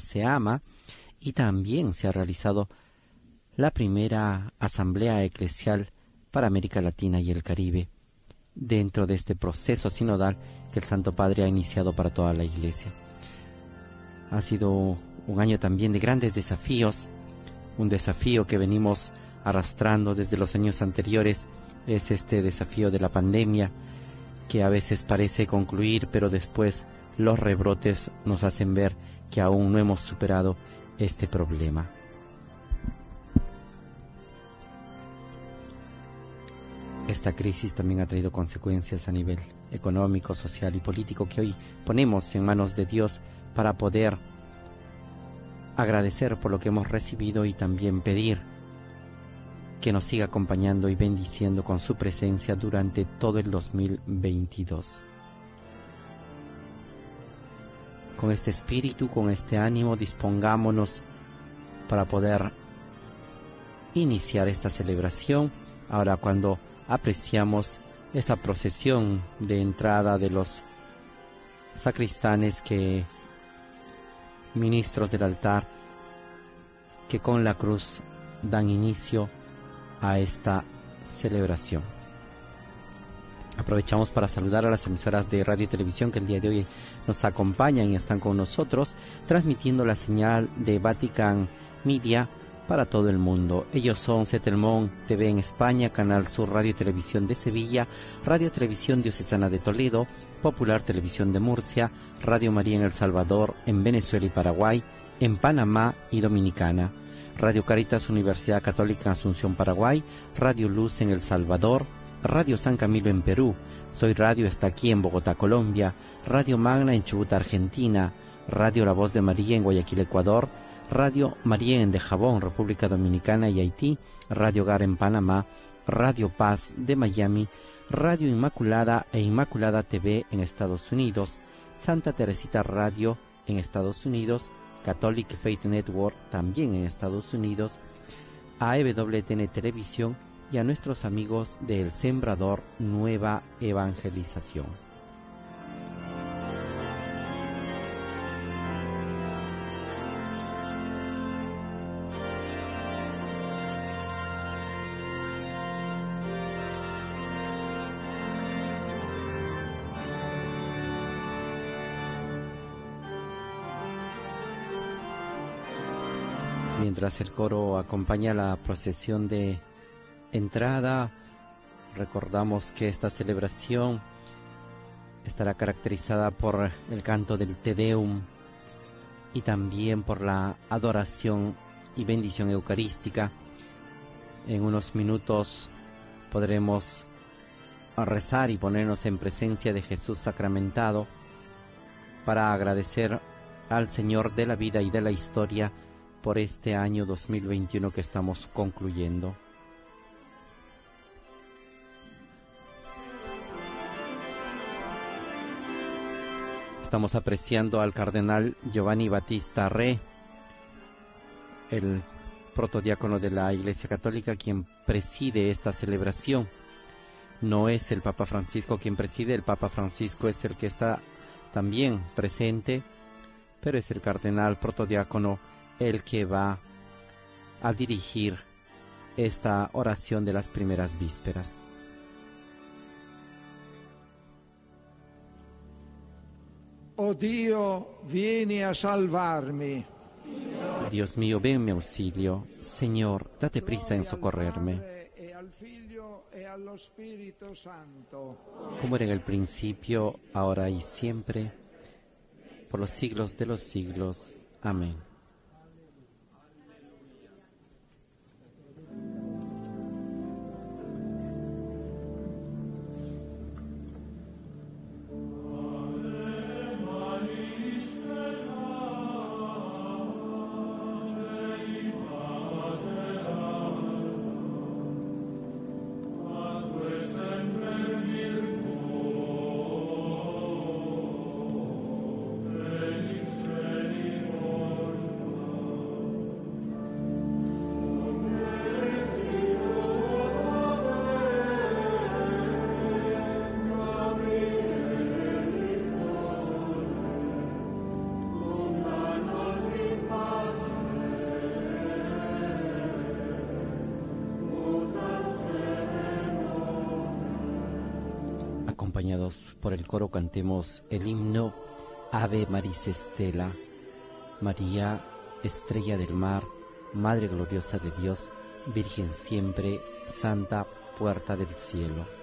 se ama y también se ha realizado la primera asamblea eclesial para América Latina y el Caribe dentro de este proceso sinodal que el Santo Padre ha iniciado para toda la Iglesia. Ha sido un año también de grandes desafíos, un desafío que venimos arrastrando desde los años anteriores, es este desafío de la pandemia, que a veces parece concluir, pero después los rebrotes nos hacen ver que aún no hemos superado este problema. Esta crisis también ha traído consecuencias a nivel económico, social y político que hoy ponemos en manos de Dios para poder agradecer por lo que hemos recibido y también pedir que nos siga acompañando y bendiciendo con su presencia durante todo el 2022. Con este espíritu, con este ánimo, dispongámonos para poder iniciar esta celebración. Ahora cuando apreciamos esta procesión de entrada de los sacristanes que ministros del altar que con la cruz dan inicio a esta celebración. Aprovechamos para saludar a las emisoras de radio y televisión que el día de hoy nos acompañan y están con nosotros, transmitiendo la señal de Vatican Media para todo el mundo. Ellos son Setelmón TV en España, Canal Sur Radio y Televisión de Sevilla, Radio Televisión Diocesana de Toledo, Popular Televisión de Murcia, Radio María en El Salvador, en Venezuela y Paraguay, en Panamá y Dominicana. Radio Caritas Universidad Católica Asunción Paraguay, Radio Luz en El Salvador, Radio San Camilo en Perú, Soy Radio está aquí en Bogotá, Colombia, Radio Magna en Chubut, Argentina, Radio La Voz de María en Guayaquil, Ecuador, Radio María en De Jabón, República Dominicana y Haití, Radio Gar en Panamá, Radio Paz de Miami, Radio Inmaculada e Inmaculada TV en Estados Unidos, Santa Teresita Radio en Estados Unidos, Catholic Faith Network también en Estados Unidos, AEWTN Televisión y a nuestros amigos del Sembrador Nueva Evangelización. mientras el coro acompaña la procesión de entrada, recordamos que esta celebración estará caracterizada por el canto del Te Deum y también por la adoración y bendición eucarística. En unos minutos podremos rezar y ponernos en presencia de Jesús sacramentado para agradecer al Señor de la vida y de la historia por este año 2021 que estamos concluyendo. Estamos apreciando al cardenal Giovanni Battista Re, el protodiácono de la Iglesia Católica, quien preside esta celebración. No es el Papa Francisco quien preside, el Papa Francisco es el que está también presente, pero es el cardenal protodiácono el que va a dirigir esta oración de las primeras vísperas. Oh Dios, viene a salvarme. Dios mío, ven mi auxilio. Señor, date prisa en socorrerme. Como era en el principio, ahora y siempre, por los siglos de los siglos. Amén. Cantemos el himno Ave Maris Estela, María, Estrella del Mar, Madre Gloriosa de Dios, Virgen siempre, Santa Puerta del Cielo.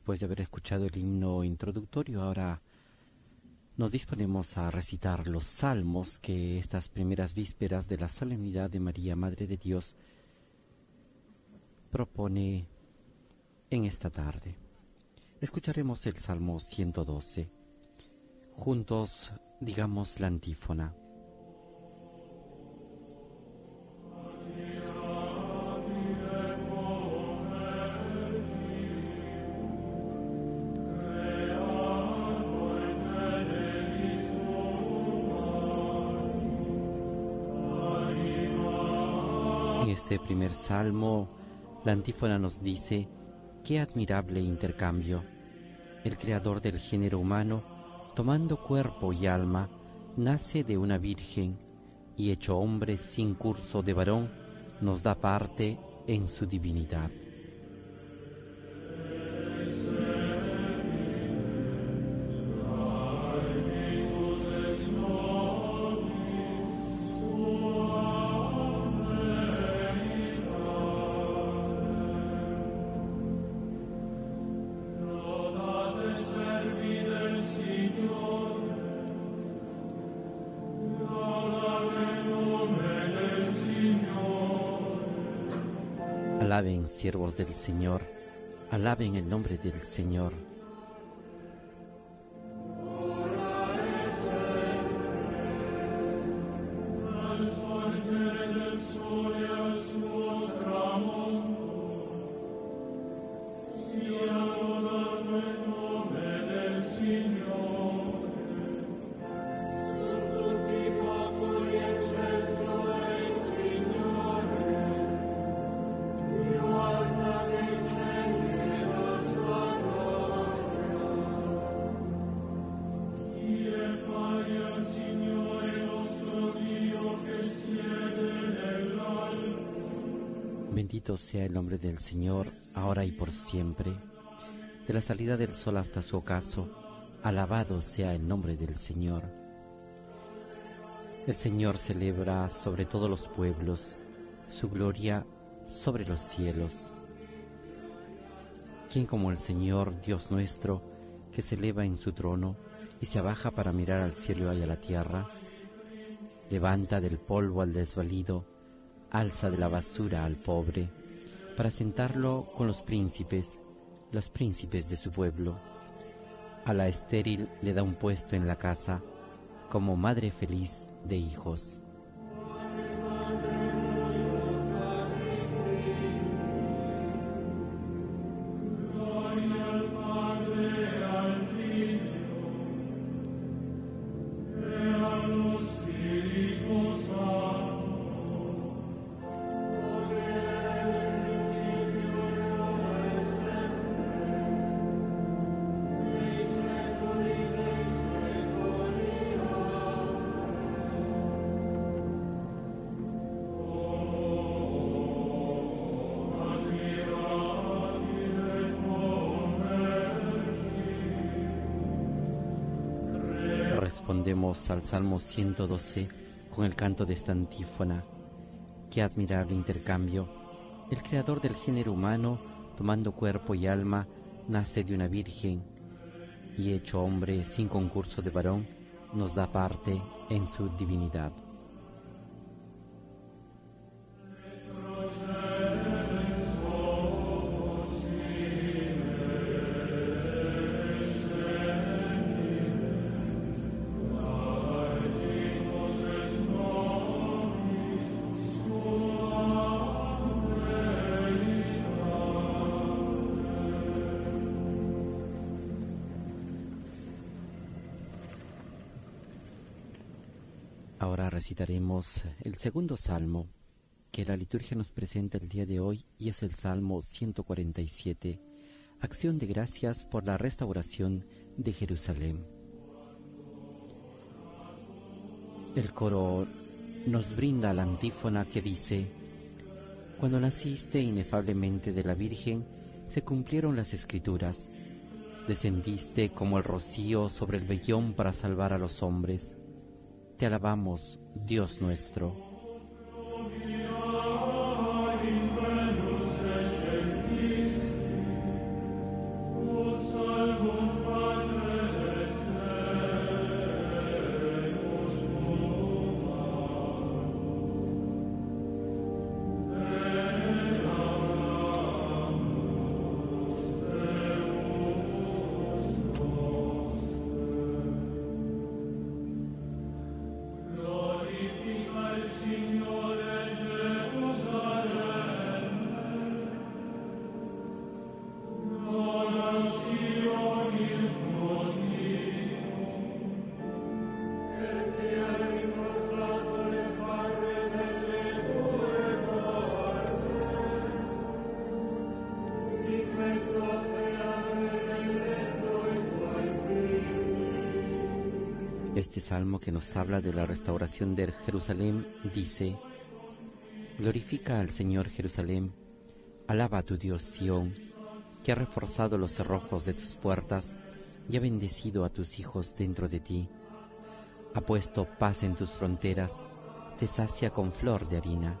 Después de haber escuchado el himno introductorio, ahora nos disponemos a recitar los salmos que estas primeras vísperas de la solemnidad de María, Madre de Dios, propone en esta tarde. Escucharemos el Salmo 112. Juntos digamos la antífona. Este primer salmo, la antífona nos dice, qué admirable intercambio. El creador del género humano, tomando cuerpo y alma, nace de una virgen y hecho hombre sin curso de varón, nos da parte en su divinidad. Alaben, siervos del Señor, alaben el nombre del Señor. Sea el nombre del Señor, ahora y por siempre. De la salida del sol hasta su ocaso, alabado sea el nombre del Señor. El Señor celebra sobre todos los pueblos, su gloria sobre los cielos. ¿Quién como el Señor, Dios nuestro, que se eleva en su trono y se abaja para mirar al cielo y a la tierra? Levanta del polvo al desvalido, alza de la basura al pobre, para sentarlo con los príncipes, los príncipes de su pueblo. A la estéril le da un puesto en la casa, como madre feliz de hijos. Respondemos al Salmo 112 con el canto de esta antífona. Qué admirable intercambio. El creador del género humano, tomando cuerpo y alma, nace de una virgen y hecho hombre sin concurso de varón, nos da parte en su divinidad. El segundo salmo que la liturgia nos presenta el día de hoy y es el Salmo 147, acción de gracias por la restauración de Jerusalén. El coro nos brinda la antífona que dice, Cuando naciste inefablemente de la Virgen, se cumplieron las escrituras, descendiste como el rocío sobre el vellón para salvar a los hombres te alabamos, Dios nuestro. Este salmo que nos habla de la restauración de Jerusalén dice, Glorifica al Señor Jerusalén, alaba a tu Dios Sión, que ha reforzado los cerrojos de tus puertas y ha bendecido a tus hijos dentro de ti. Ha puesto paz en tus fronteras, te sacia con flor de harina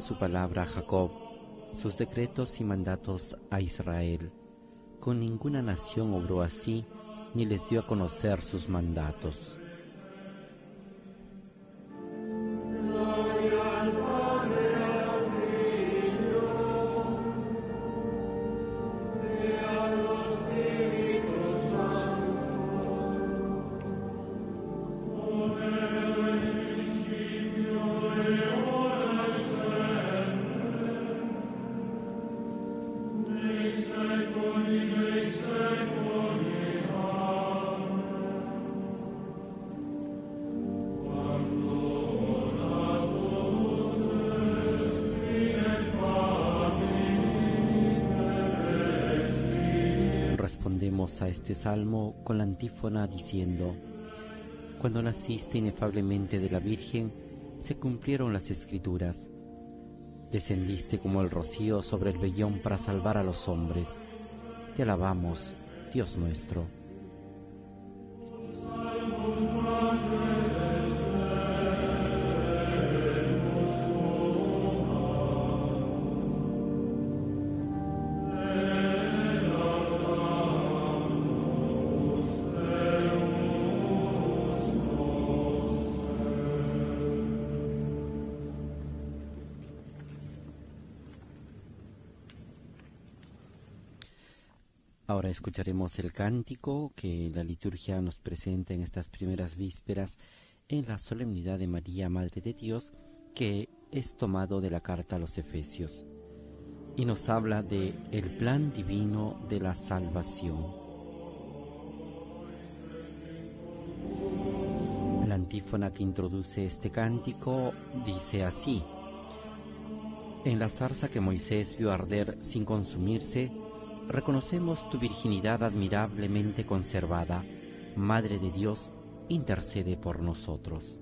Su palabra a Jacob, sus decretos y mandatos a Israel. Con ninguna nación obró así, ni les dio a conocer sus mandatos. Este salmo con la antífona diciendo, Cuando naciste inefablemente de la Virgen, se cumplieron las escrituras. Descendiste como el rocío sobre el vellón para salvar a los hombres. Te alabamos, Dios nuestro. Ahora escucharemos el cántico que la liturgia nos presenta en estas primeras vísperas en la solemnidad de María, Madre de Dios, que es tomado de la carta a los Efesios y nos habla de el plan divino de la salvación. La antífona que introduce este cántico dice así: En la zarza que Moisés vio arder sin consumirse, reconocemos tu virginidad admirablemente conservada. Madre de Dios, intercede por nosotros.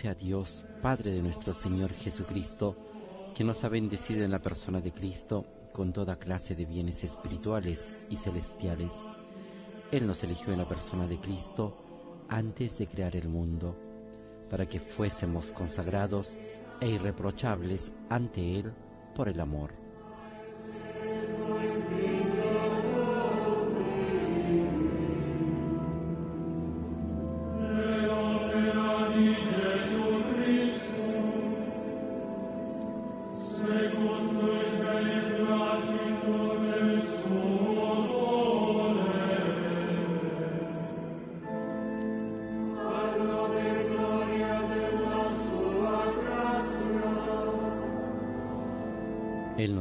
Sea Dios, Padre de nuestro Señor Jesucristo, que nos ha bendecido en la persona de Cristo con toda clase de bienes espirituales y celestiales. Él nos eligió en la persona de Cristo antes de crear el mundo, para que fuésemos consagrados e irreprochables ante Él por el amor.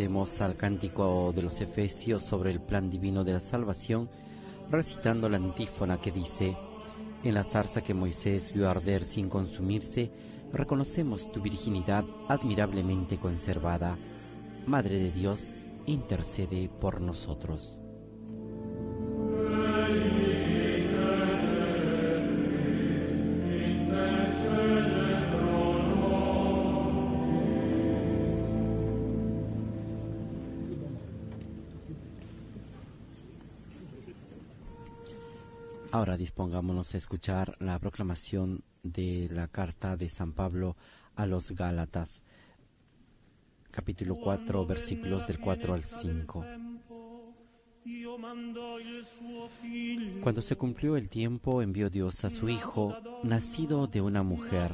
Al cántico de los Efesios sobre el plan divino de la salvación, recitando la antífona que dice, En la zarza que Moisés vio arder sin consumirse, reconocemos tu virginidad admirablemente conservada. Madre de Dios, intercede por nosotros. Dispongámonos a escuchar la proclamación de la carta de San Pablo a los Gálatas, capítulo 4, versículos del 4 al 5. Cuando se cumplió el tiempo, envió Dios a su Hijo, nacido de una mujer,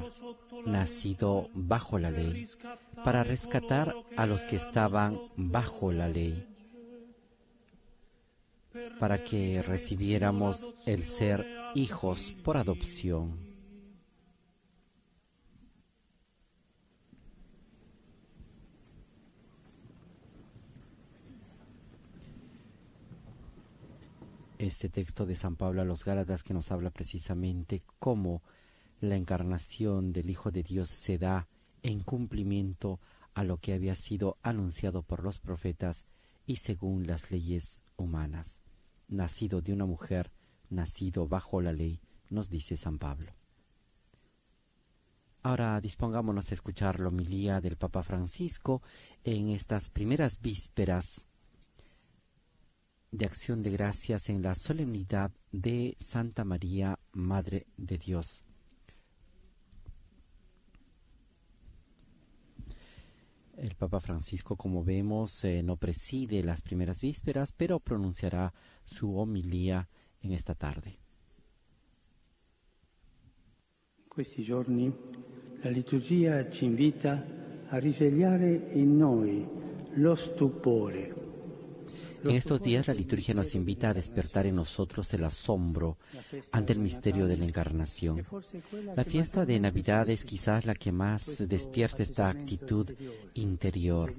nacido bajo la ley, para rescatar a los que estaban bajo la ley para que recibiéramos el ser hijos por adopción. Este texto de San Pablo a los Gálatas que nos habla precisamente cómo la encarnación del Hijo de Dios se da en cumplimiento a lo que había sido anunciado por los profetas y según las leyes humanas nacido de una mujer, nacido bajo la ley, nos dice San Pablo. Ahora dispongámonos a escuchar la homilía del Papa Francisco en estas primeras vísperas de acción de gracias en la solemnidad de Santa María, Madre de Dios. El Papa Francisco, como vemos, eh, no preside las primeras vísperas, pero pronunciará su homilía en esta tarde. Questi giorni la liturgia ci invita a risvegliare in noi lo stupore en estos días la liturgia nos invita a despertar en nosotros el asombro ante el misterio de la encarnación. La fiesta de Navidad es quizás la que más despierta esta actitud interior,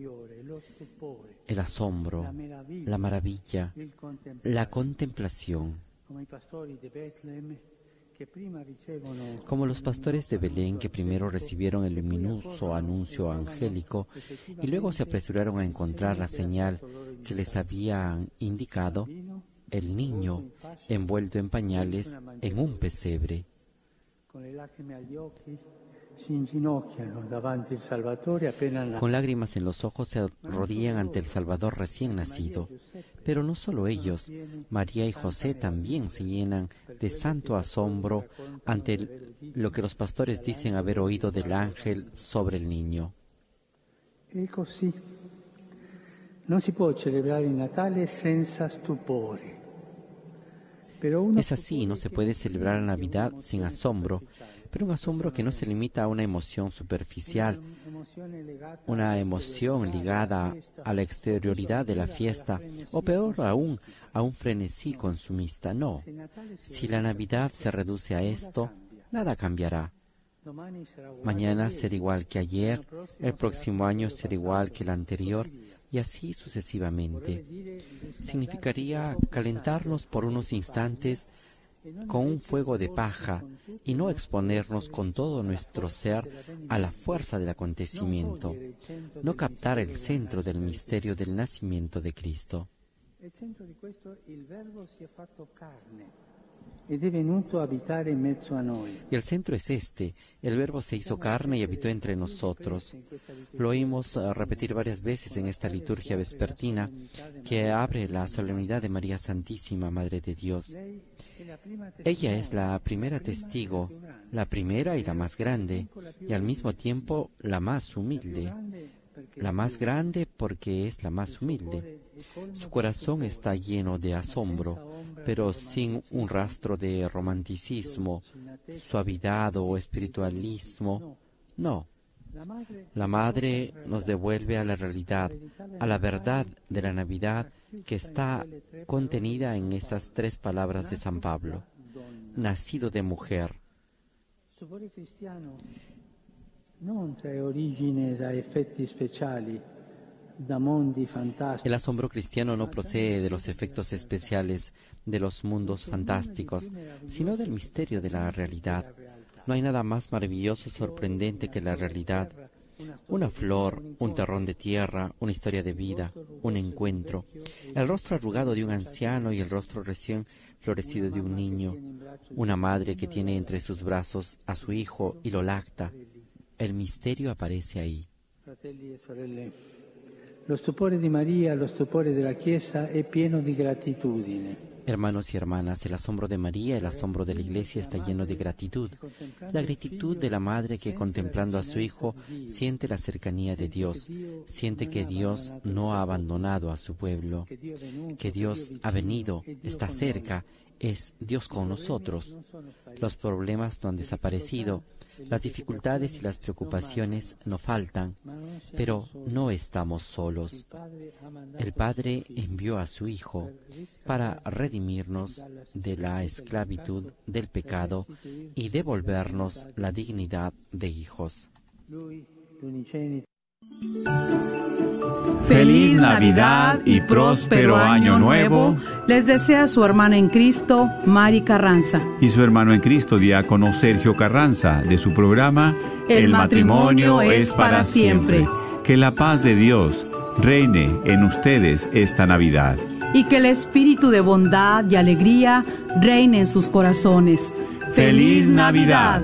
el asombro, la maravilla, la contemplación. Como los pastores de Belén que primero recibieron el luminoso anuncio angélico y luego se apresuraron a encontrar la señal que les habían indicado, el niño envuelto en pañales en un pesebre. Con lágrimas en los ojos se arrodillan ante el Salvador recién nacido. Pero no solo ellos, María y José también se llenan de santo asombro ante lo que los pastores dicen haber oído del ángel sobre el niño. Natale senza stupore. Es así, no se puede celebrar la Navidad sin asombro, pero un asombro que no se limita a una emoción superficial, una emoción ligada a la exterioridad de la fiesta, o peor aún, a un frenesí consumista. No, si la Navidad se reduce a esto, nada cambiará. Mañana será igual que ayer, el próximo año será igual que el anterior, y así sucesivamente. Significaría calentarnos por unos instantes con un fuego de paja y no exponernos con todo nuestro ser a la fuerza del acontecimiento, no captar el centro del misterio del nacimiento de Cristo. Y el centro es este. El Verbo se hizo carne y habitó entre nosotros. Lo oímos eh, repetir varias veces en esta liturgia vespertina que abre la solemnidad de María Santísima, Madre de Dios. Ella es la primera testigo, la primera y la más grande, y al mismo tiempo la más humilde. La más grande porque es la más humilde. Su corazón está lleno de asombro pero sin un rastro de romanticismo, suavidad o espiritualismo. No. La Madre nos devuelve a la realidad, a la verdad de la Navidad que está contenida en esas tres palabras de San Pablo. Nacido de mujer. non trae origine da effetti speciali, El asombro cristiano no procede de los efectos especiales de los mundos fantásticos, sino del misterio de la realidad. No hay nada más maravilloso y sorprendente que la realidad. Una flor, un terrón de tierra, una historia de vida, un encuentro, el rostro arrugado de un anciano y el rostro recién florecido de un niño, una madre que tiene entre sus brazos a su hijo y lo lacta. El misterio aparece ahí. Chiesa. Hermanos y hermanas, el asombro de María, el asombro de la Iglesia está lleno de gratitud. La gratitud de la madre que contemplando a su hijo siente la cercanía de Dios, siente que Dios no ha abandonado a su pueblo, que Dios ha venido, está cerca, es Dios con nosotros. Los problemas no han desaparecido, las dificultades y las preocupaciones no faltan, pero no estamos solos. El Padre envió a su Hijo para redimirnos de la esclavitud del pecado y devolvernos la dignidad de hijos. Feliz Navidad y próspero Año Nuevo. Les desea su hermana en Cristo, Mari Carranza. Y su hermano en Cristo, diácono Sergio Carranza, de su programa El, matrimonio, es para siempre. Que la paz de Dios reine en ustedes esta Navidad. Y que el espíritu de bondad y alegría reine en sus corazones. ¡Feliz Navidad!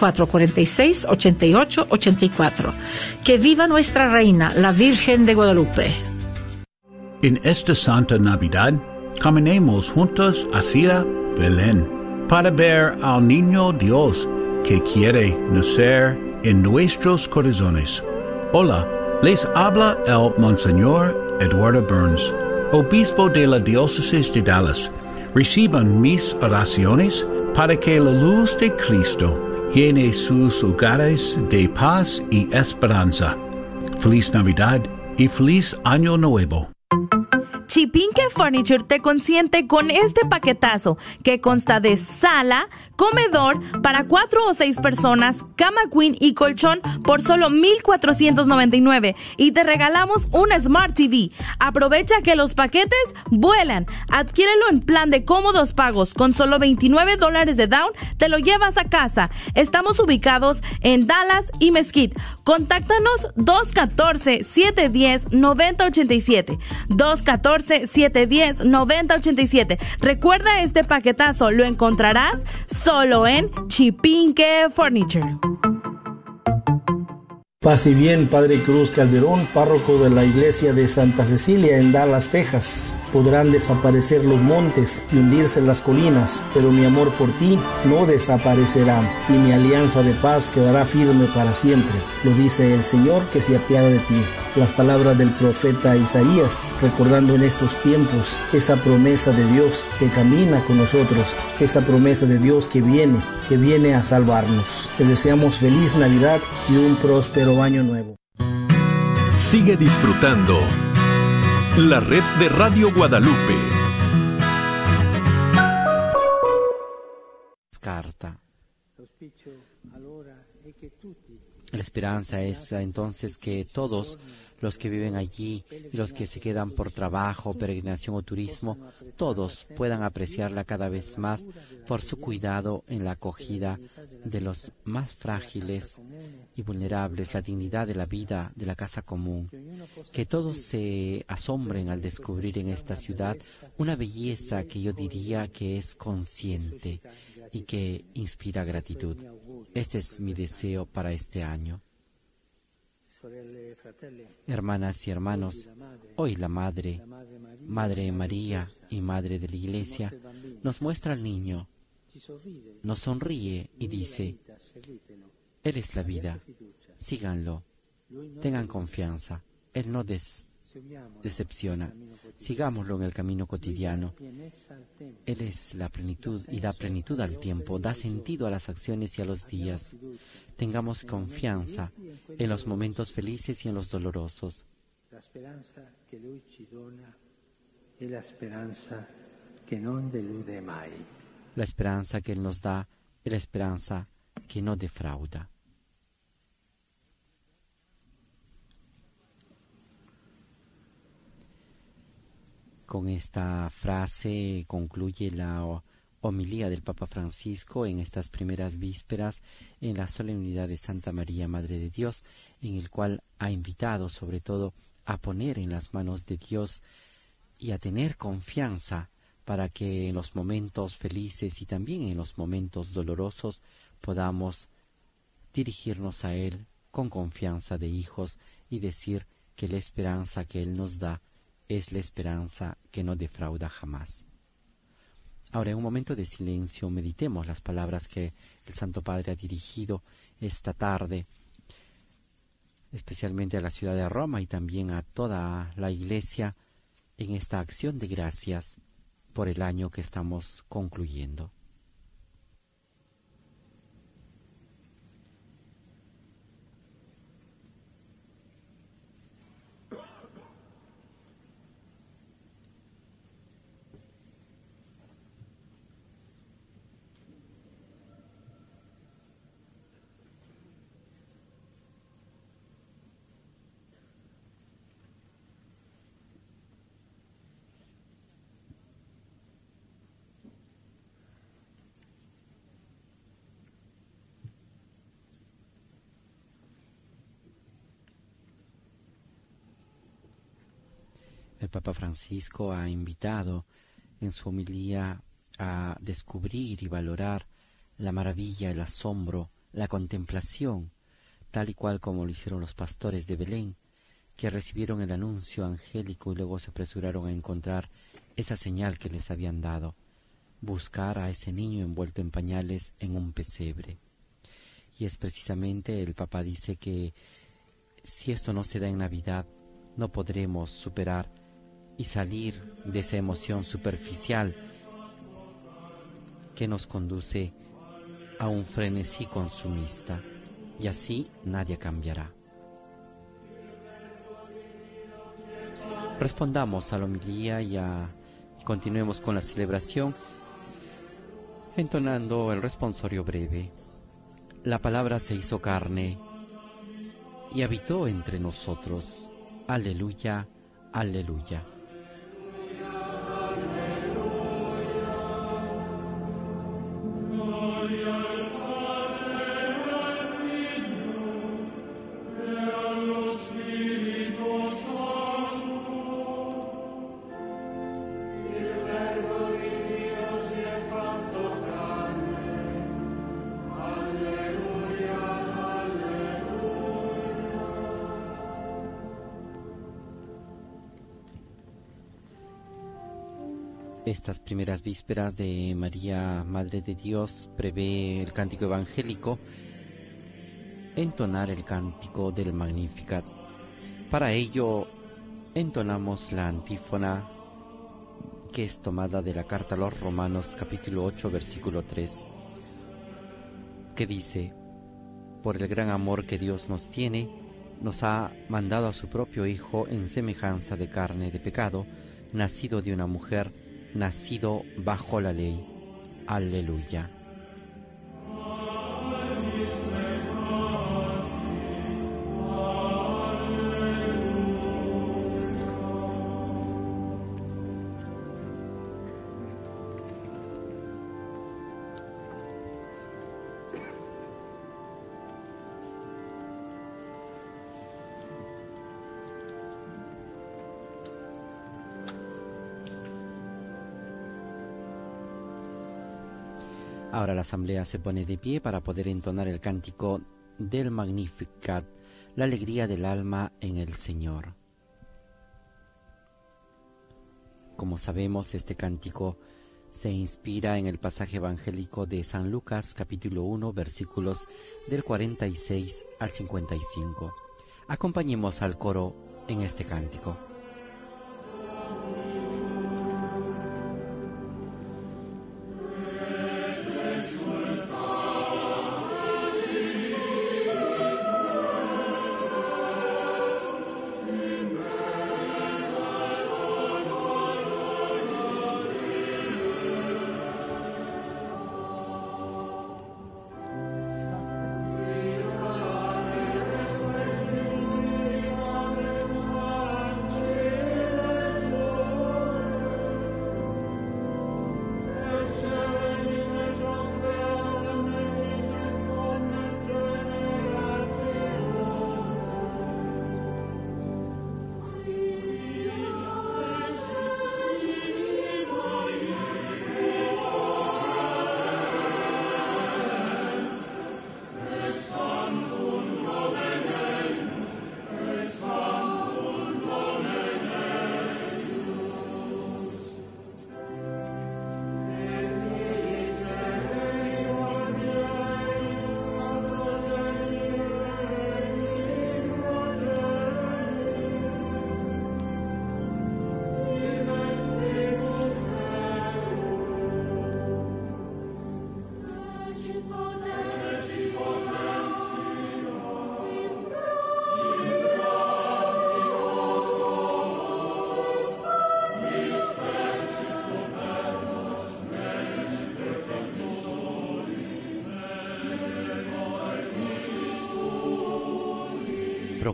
446-8884. Que viva nuestra reina, la Virgen de Guadalupe. En esta Santa Navidad, caminemos juntos hacia Belén para ver al niño Dios que quiere nacer en nuestros corazones. Hola, les habla el Monseñor Eduardo Burns, obispo de la diócesis de Dallas. Reciban mis oraciones para que la luz de Cristo llene sus hogares de paz y esperanza. Feliz Navidad y feliz Año Nuevo. Chipinque Furniture te consiente con este paquetazo que consta de sala, comedor para cuatro o seis personas, cama queen y colchón por solo 1,499 y te regalamos una Smart TV. Aprovecha que los paquetes vuelan. Adquiérelo en plan de cómodos pagos con solo 29 dólares de down, te lo llevas a casa. Estamos ubicados en Dallas y Mesquite. Contáctanos 214-710-9087. 214-710-9087. Recuerda este paquetazo, lo encontrarás solo en Chipinque Furniture. Paz y bien, Padre Cruz Calderón, párroco de la iglesia de Santa Cecilia en Dallas, Texas. Podrán desaparecer los montes y hundirse las colinas, pero mi amor por ti no desaparecerá y mi alianza de paz quedará firme para siempre. Lo dice el Señor que se apiada de ti. Las palabras del profeta Isaías, recordando en estos tiempos esa promesa de Dios que camina con nosotros, esa promesa de Dios que viene, que viene a salvarnos. Les deseamos feliz Navidad y un próspero año nuevo. Sigue disfrutando la red de Radio Guadalupe. Carta. La esperanza es entonces que todos los que viven allí y los que se quedan por trabajo, peregrinación o turismo, todos puedan apreciarla cada vez más por su cuidado en la acogida de los más frágiles y vulnerables, la dignidad de la vida de la casa común. Que todos se asombren al descubrir en esta ciudad una belleza que yo diría que es consciente y que inspira gratitud. Este es mi deseo para este año. Hermanas y hermanos, hoy la Madre, Madre María y Madre de la Iglesia, nos muestra al niño, nos sonríe y dice, Él es la vida, síganlo, tengan confianza, Él no decepciona. Sigámoslo en el camino cotidiano. Él es la plenitud y da plenitud al tiempo, da sentido a las acciones y a los días. Tengamos confianza en los momentos felices y en los dolorosos. La esperanza que Lui ci dona è la speranza che non delude mai. La esperanza que Él nos da es la esperanza que no defrauda. Con esta frase concluye la homilía del Papa Francisco en estas primeras vísperas en la solemnidad de Santa María, Madre de Dios, en el cual ha invitado sobre todo a poner en las manos de Dios y a tener confianza para que en los momentos felices y también en los momentos dolorosos podamos dirigirnos a Él con confianza de hijos y decir que la esperanza que Él nos da es la esperanza que no defrauda jamás. Ahora, en un momento de silencio, meditemos las palabras que el Santo Padre ha dirigido esta tarde, especialmente a la ciudad de Roma y también a toda la Iglesia en esta acción de gracias por el año que estamos concluyendo. El Papa Francisco ha invitado en su homilía a descubrir y valorar la maravilla, el asombro, la contemplación, tal y cual como lo hicieron los pastores de Belén, que recibieron el anuncio angélico y luego se apresuraron a encontrar esa señal que les habían dado, buscar a ese niño envuelto en pañales en un pesebre. Y es precisamente el Papa dice que si esto no se da en Navidad, no podremos superar y salir de esa emoción superficial que nos conduce a un frenesí consumista y así nadie cambiará. Respondamos a la homilía y, y continuemos con la celebración entonando el responsorio breve. La palabra se hizo carne y habitó entre nosotros. Aleluya, aleluya. Estas primeras vísperas de María, Madre de Dios, prevé el cántico evangélico entonar el cántico del Magnificat. Para ello, entonamos la antífona que es tomada de la carta a los Romanos capítulo 8 versículo 3, que dice, por el gran amor que Dios nos tiene, nos ha mandado a su propio Hijo en semejanza de carne de pecado, nacido de una mujer, nacido bajo la ley. Aleluya. Ahora la asamblea se pone de pie para poder entonar el cántico del Magnificat, la alegría del alma en el Señor. Como sabemos, este cántico se inspira en el pasaje evangélico de San Lucas capítulo 1 versículos del 46 al 55. Acompañemos al coro en este cántico.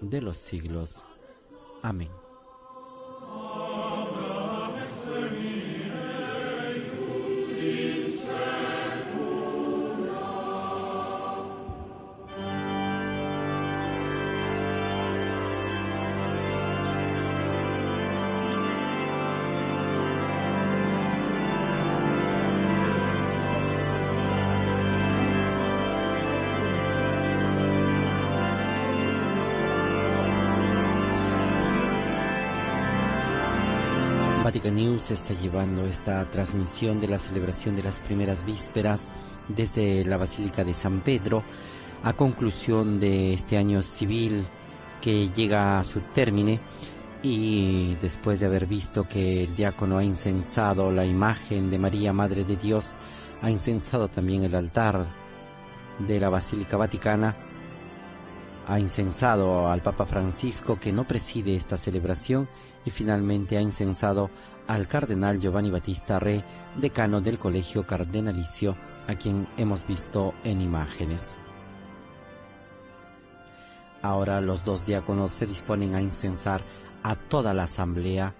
de los siglos. Amén. Vatican News está llevando esta transmisión de la celebración de las primeras vísperas desde la Basílica de San Pedro a conclusión de este año civil que llega a su término y después de haber visto que el diácono ha incensado la imagen de María, Madre de Dios, ha incensado también el altar de la Basílica Vaticana, ha incensado al Papa Francisco que no preside esta celebración y finalmente ha incensado al cardenal Giovanni Battista Re, decano del Colegio Cardenalicio, a quien hemos visto en imágenes. Ahora los dos diáconos se disponen a incensar a toda la asamblea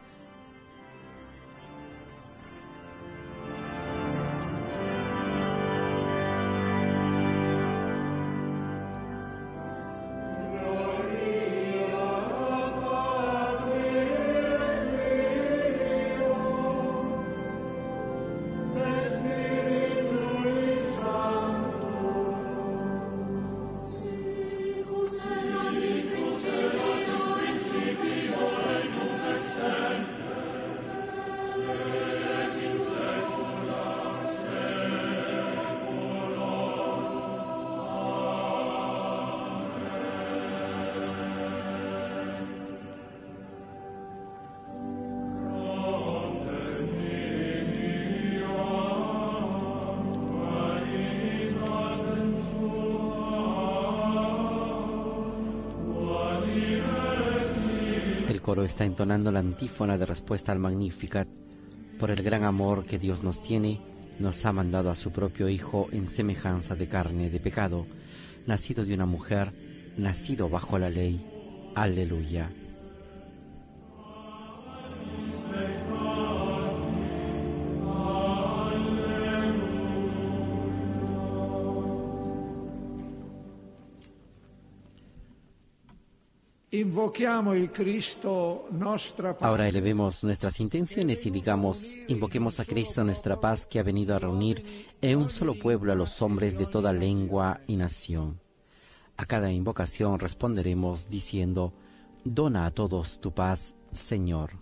Coro está entonando la antífona de respuesta al Magnificat. Por el gran amor que Dios nos tiene, nos ha mandado a su propio Hijo en semejanza de carne de pecado, nacido de una mujer, nacido bajo la ley. Aleluya. Ahora elevemos nuestras intenciones y digamos, invoquemos a Cristo nuestra paz que ha venido a reunir en un solo pueblo a los hombres de toda lengua y nación. A cada invocación responderemos diciendo, Dona a todos tu paz, Señor.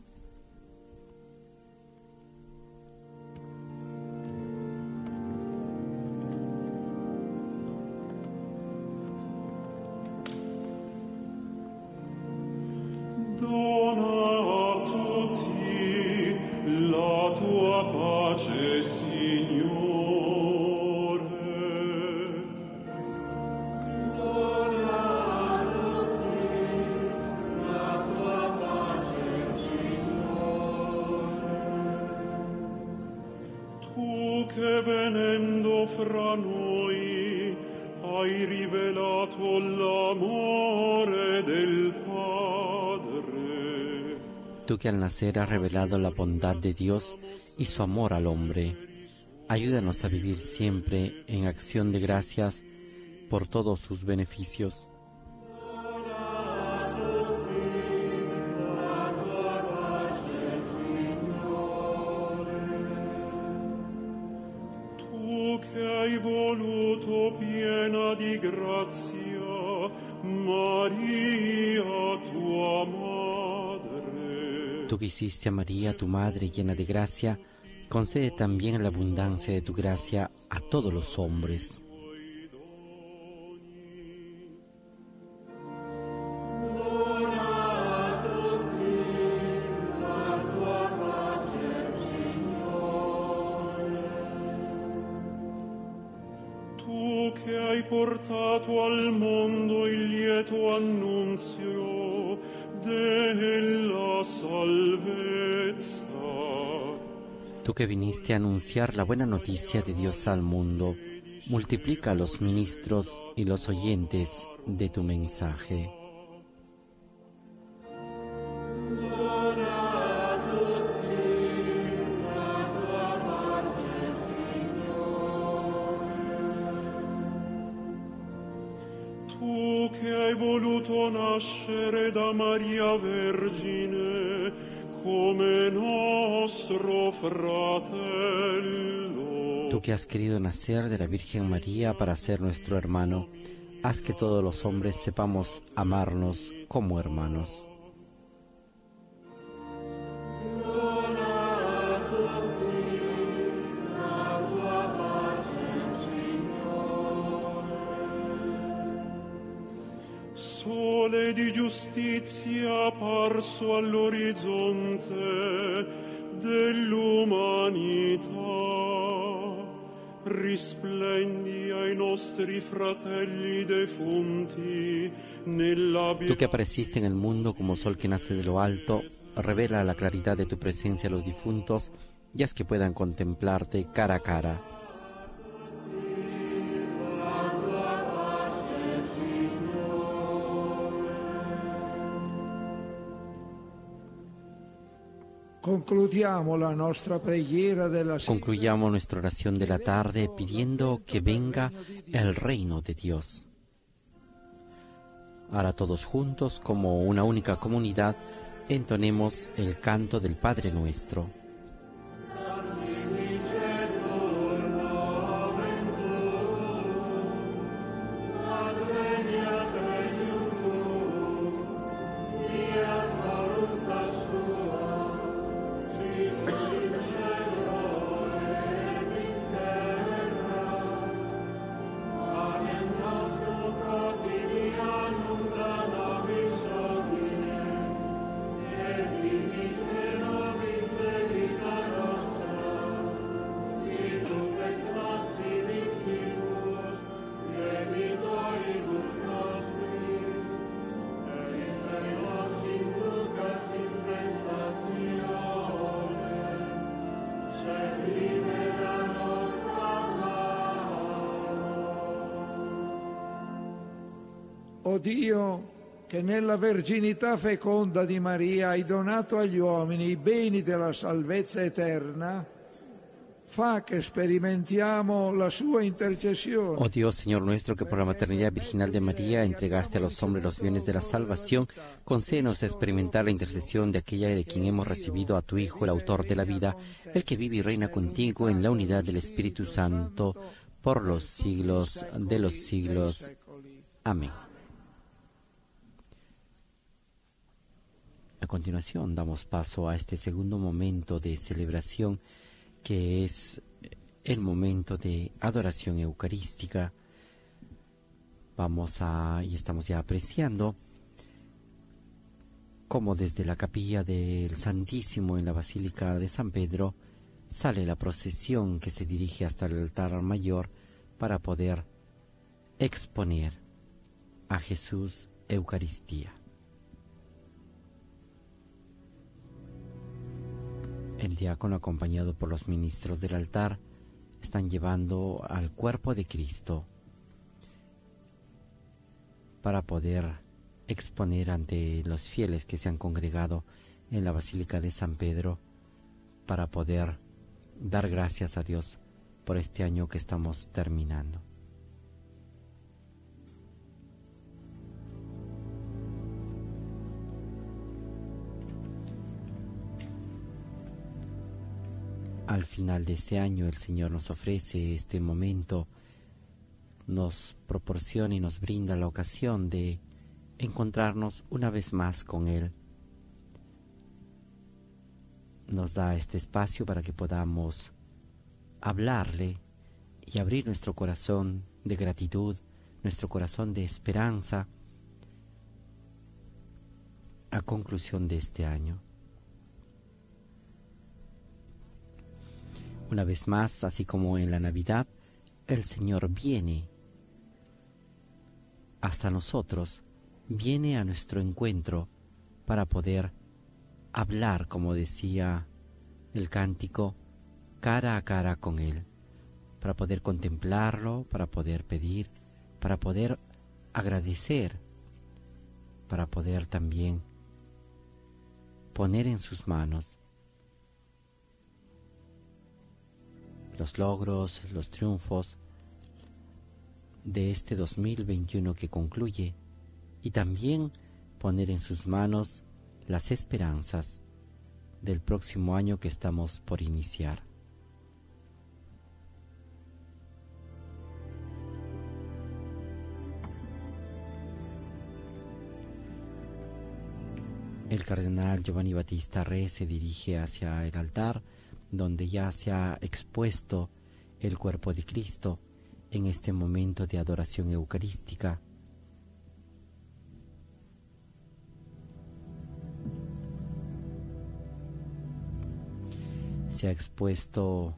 conocer ha revelado la bondad de Dios y su amor al hombre. Ayúdanos a vivir siempre en acción de gracias por todos sus beneficios. piena di grazia, Maria tua madre. Que hiciste a María, tu madre, llena de gracia, concede también la abundancia de tu gracia a todos los hombres. Que viniste a anunciar la buena noticia de Dios al mundo, multiplica los ministros y los oyentes de tu mensaje. Que has querido nacer de la Virgen María para ser nuestro hermano, haz que todos los hombres sepamos amarnos como hermanos. Sole di giustizia apparso all'orizzonte Tú que apareciste en el mundo como sol que nace de lo alto, revela la claridad de tu presencia a los difuntos y haz que puedan contemplarte cara a cara. Concluyamos nuestra oración de la tarde pidiendo que venga el reino de Dios. Ahora todos juntos, como una única comunidad, entonemos el canto del Padre nuestro. Che nella verginità feconda di Maria hai donato agli uomini i beni della salvezza eterna, fa che sperimentiamo la sua intercessione. Oh Dios, Señor nuestro, que por la maternidad virginal de María entregaste a los hombres los bienes de la salvación, concédenos experimentar la intercesión de aquella de quien hemos recibido a tu Hijo, el autor de la vida, el que vive y reina contigo en la unidad del Espíritu Santo, por los siglos de los siglos. Amén. A continuación damos paso a este segundo momento de celebración que es el momento de adoración eucarística. Vamos a, y estamos ya apreciando cómo desde la capilla del Santísimo en la Basílica de San Pedro sale la procesión que se dirige hasta el altar mayor para poder exponer a Jesús Eucaristía. El diácono, acompañado por los ministros del altar, están llevando al cuerpo de Cristo para poder exponer ante los fieles que se han congregado en la Basílica de San Pedro para poder dar gracias a Dios por este año que estamos terminando. Al final de este año el Señor nos ofrece este momento, nos proporciona y nos brinda la ocasión de encontrarnos una vez más con Él. Nos da este espacio para que podamos hablarle y abrir nuestro corazón de gratitud, nuestro corazón de esperanza a conclusión de este año. Una vez más, así como en la Navidad, el Señor viene hasta nosotros, viene a nuestro encuentro para poder hablar, como decía el cántico, cara a cara con Él, para poder contemplarlo, para poder pedir, para poder agradecer, para poder también poner en sus manos los logros, los triunfos de este 2021 que concluye y también poner en sus manos las esperanzas del próximo año que estamos por iniciar. El cardenal Giovanni Battista Re se dirige hacia el altar donde ya se ha expuesto el cuerpo de Cristo en este momento de adoración eucarística. Se ha expuesto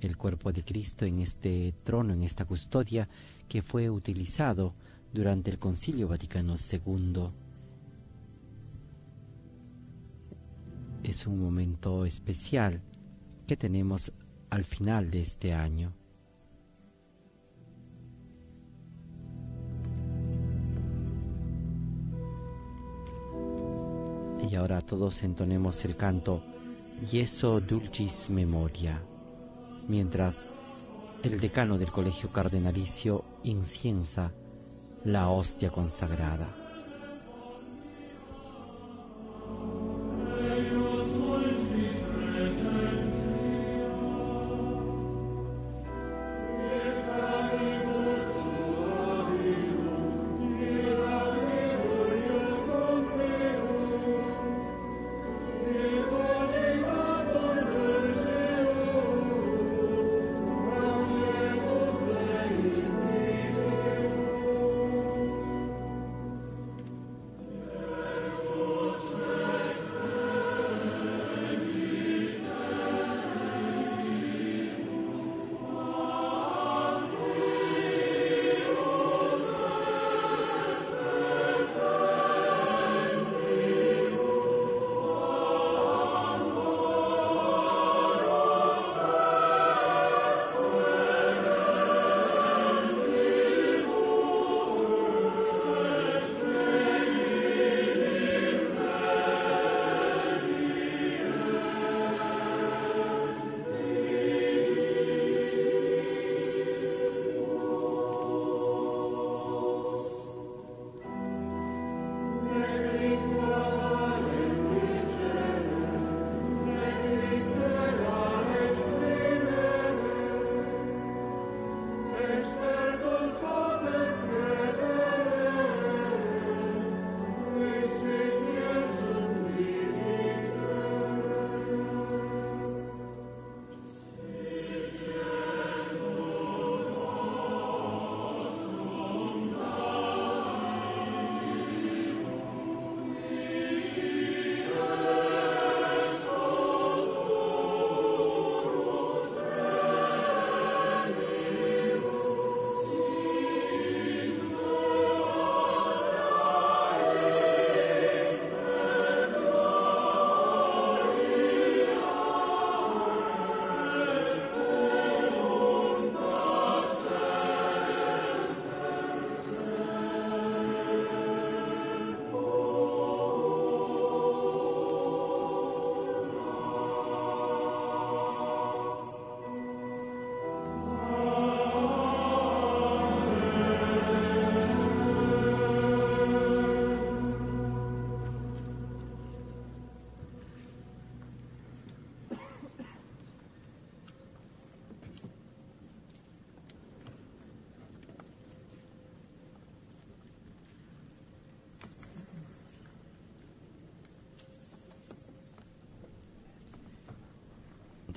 el cuerpo de Cristo en este trono, en esta custodia que fue utilizado durante el Concilio Vaticano II. Es un momento especial que tenemos al final de este año. Y ahora todos entonemos el canto Yeso Dulcis Memoria, mientras el decano del colegio cardenalicio inciensa la hostia consagrada.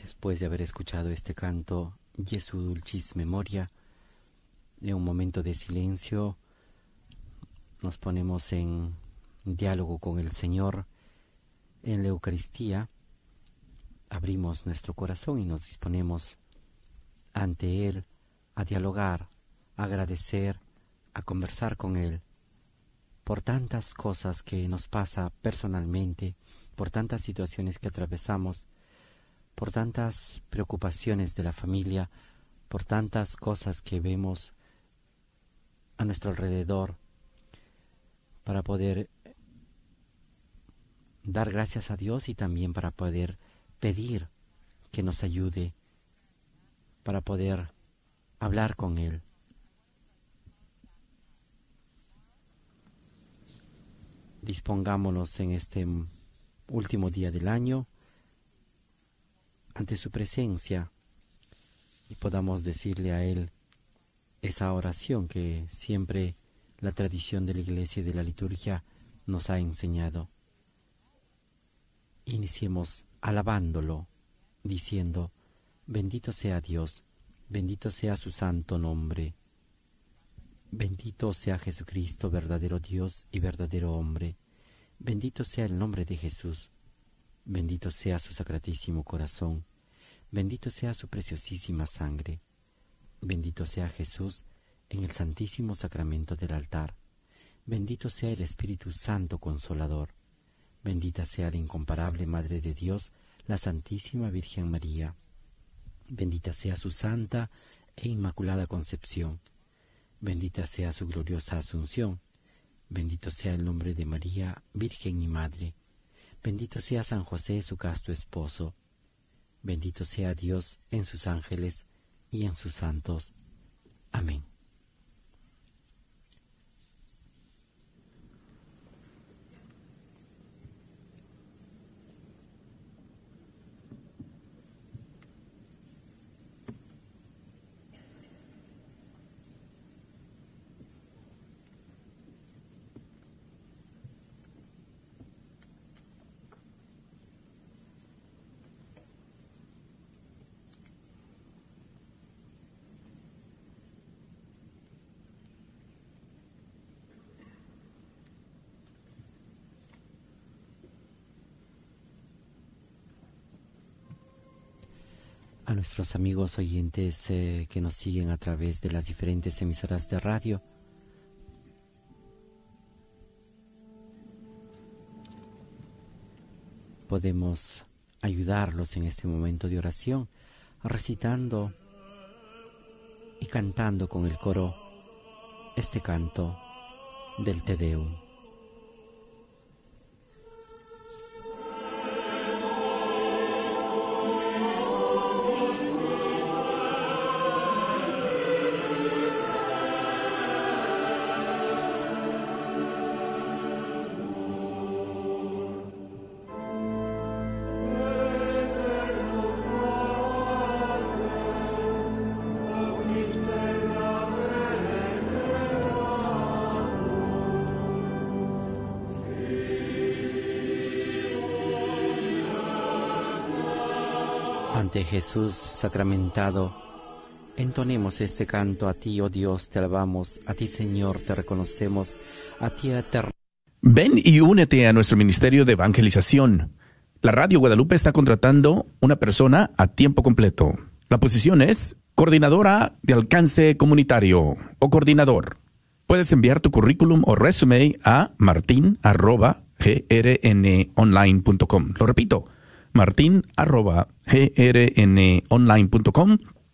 Después de haber escuchado este canto, Jesu Dulcis Memoria, en un momento de silencio, nos ponemos en diálogo con el Señor en la Eucaristía, abrimos nuestro corazón y nos disponemos ante Él a dialogar, a agradecer, a conversar con Él por tantas cosas que nos pasa personalmente, por tantas situaciones que atravesamos, por tantas preocupaciones de la familia, por tantas cosas que vemos a nuestro alrededor, para poder dar gracias a Dios y también para poder pedir que nos ayude, para poder hablar con Él. Dispongámonos en este último día del año ante su presencia y podamos decirle a Él esa oración que siempre la tradición de la iglesia y de la liturgia nos ha enseñado. Iniciemos alabándolo, diciendo, bendito sea Dios, bendito sea su santo nombre, bendito sea Jesucristo, verdadero Dios y verdadero hombre, bendito sea el nombre de Jesús, Bendito sea su sacratísimo corazón, bendito sea su preciosísima sangre, bendito sea Jesús en el santísimo sacramento del altar, bendito sea el Espíritu Santo Consolador, bendita sea la incomparable Madre de Dios, la Santísima Virgen María, bendita sea su santa e inmaculada concepción, bendita sea su gloriosa asunción, bendito sea el nombre de María, Virgen y Madre, Bendito sea San José, su casto esposo. Bendito sea Dios en sus ángeles y en sus santos. Amén. Nuestros amigos oyentes eh, que nos siguen a través de las diferentes emisoras de radio. Podemos ayudarlos en este momento de oración recitando y cantando con el coro este canto del Te Deum. Jesús sacramentado, entonemos este canto a ti, oh Dios, te alabamos, a ti, Señor, te reconocemos, a ti, eterno. Ven y únete a nuestro ministerio de evangelización. La Radio Guadalupe está contratando una persona a tiempo completo. La posición es coordinadora de alcance comunitario o Puedes enviar tu currículum o resume a martin.grnonline.com. Lo repito, martin.grnonline.com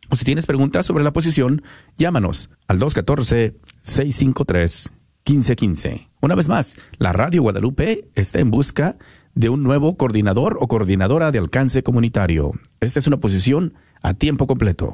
o si tienes preguntas sobre la posición, llámanos al 214-653-1515. Una vez más, la Radio Guadalupe está en busca de un nuevo coordinador o coordinadora de alcance comunitario. Esta es una posición a tiempo completo.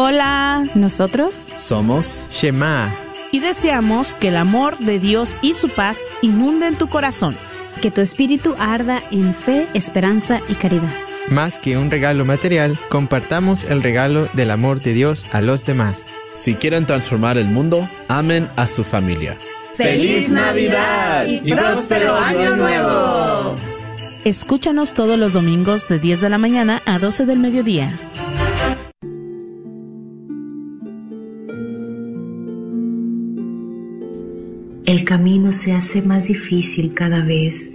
Hola, nosotros somos Shema y deseamos que el amor de Dios y su paz inunden tu corazón. Que tu espíritu arda en fe, esperanza y caridad. Más que un regalo material, compartamos el regalo del amor de Dios a los demás. Si quieren transformar el mundo, amen a su familia. ¡Feliz Navidad y próspero año nuevo! Escúchanos todos los domingos de 10 de la mañana a 12 del mediodía. El camino se hace más difícil cada vez.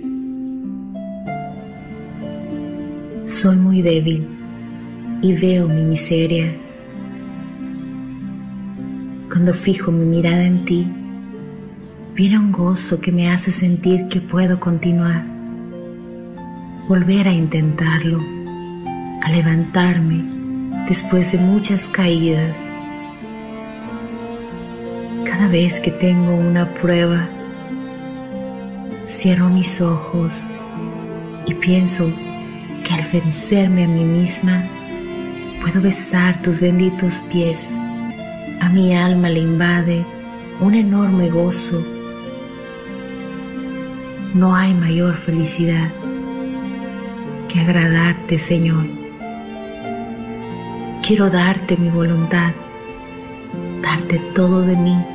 Soy muy débil y veo mi miseria. Cuando fijo mi mirada en ti, viene un gozo que me hace sentir que puedo continuar, volver a intentarlo, a levantarme después de muchas caídas. Cada vez que tengo una prueba, cierro mis ojos y pienso que al vencerme a mí misma, puedo besar tus benditos pies. A mi alma le invade un enorme gozo. No hay mayor felicidad que agradarte, Señor. Quiero darte mi voluntad, darte todo de mí